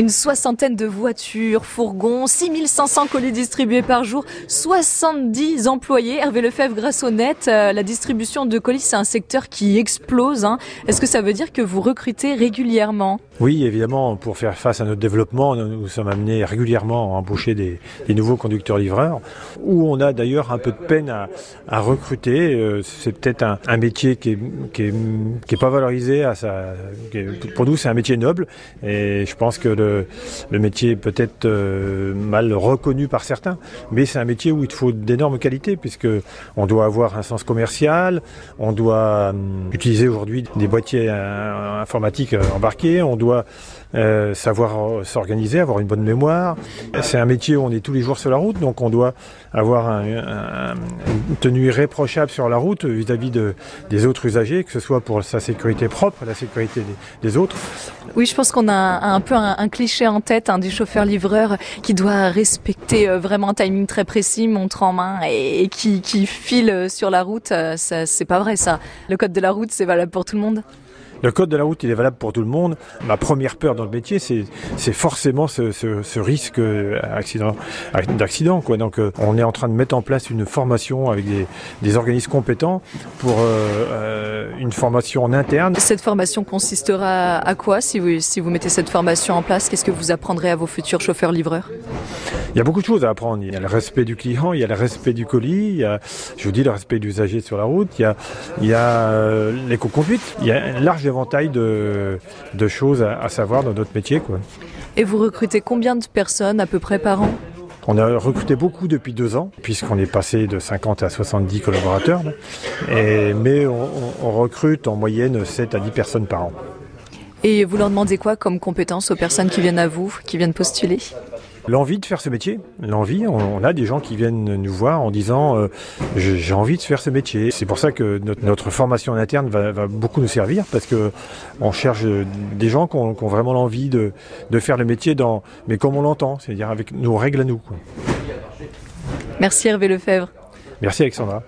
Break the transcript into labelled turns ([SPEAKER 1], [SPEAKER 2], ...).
[SPEAKER 1] Une soixantaine de voitures, fourgons, 6500 colis distribués par jour, 70 employés. Hervé Lefebvre, grâce au net, euh, la distribution de colis, c'est un secteur qui explose. hein. Est-ce que ça veut dire que vous recrutez régulièrement?
[SPEAKER 2] Oui, évidemment, pour faire face à notre développement, nous, sommes amenés régulièrement à embaucher des, nouveaux conducteurs-livreurs, où on a d'ailleurs un peu de peine à, recruter. Euh, C'est peut-être un, métier qui est, qui, est, qui est pas valorisé. Pour nous, c'est un métier noble, et je pense que le métier est peut-être euh, mal reconnu par certains, mais c'est un métier où il faut d'énormes qualités, puisque on doit avoir un sens commercial, on doit hum, utiliser aujourd'hui des boîtiers euh, informatiques euh, embarqués, on doit savoir s'organiser, avoir une bonne mémoire. C'est un métier où on est tous les jours sur la route, donc on doit avoir un- un- une tenue irréprochable sur la route vis-à-vis de, des autres usagers, que ce soit pour sa sécurité propre, la sécurité des autres.
[SPEAKER 1] Oui, je pense qu'on a un, peu un, cliché en tête hein, du chauffeur-livreur qui doit respecter euh, vraiment un timing très précis, montre en main, et, qui, qui file sur la route. Euh, c'est pas vrai ça. Le code de la route, c'est valable pour tout le monde.
[SPEAKER 2] Le code de la route, il est valable pour tout le monde. Ma première peur dans le métier, c'est forcément ce, ce- ce risque euh, accident- d'accident. Donc, euh, on est en train de mettre en place une formation avec des, des organismes compétents pour euh, euh, une formation en interne.
[SPEAKER 1] Cette formation consistera à quoi si vous, si vous mettez cette formation en place? Qu'est-ce que vous apprendrez à vos futurs chauffeurs-livreurs?
[SPEAKER 2] Il y a beaucoup de choses à apprendre. Il y a le respect du client, il y a le respect du colis, il y a, je vous dis, le respect de l'usager sur la route, il y a, il y a euh, l'éco-conduite. Il y a un large éventail de, de choses à, à savoir dans notre métier. Quoi.
[SPEAKER 1] Et vous recrutez combien de personnes à peu près par an?
[SPEAKER 2] On a recruté beaucoup depuis deux ans, puisqu'on est passé de 50 à 70 collaborateurs. Et, mais on, on- on recrute en moyenne 7 à 10 personnes par an.
[SPEAKER 1] Et vous leur demandez quoi comme compétences aux personnes qui viennent à vous, qui viennent postuler?
[SPEAKER 2] L'envie de faire ce métier, l'envie, on, a des gens qui viennent nous voir en disant euh, j'ai envie de faire ce métier. C'est pour ça que notre, notre formation en interne va, va beaucoup nous servir parce que on cherche des gens qui ont, qui ont vraiment l'envie de, de faire le métier dans, mais comme on l'entend, c'est-à-dire avec nos règles à nous. quoi.
[SPEAKER 1] Merci Hervé Lefebvre.
[SPEAKER 2] Merci Alexandra.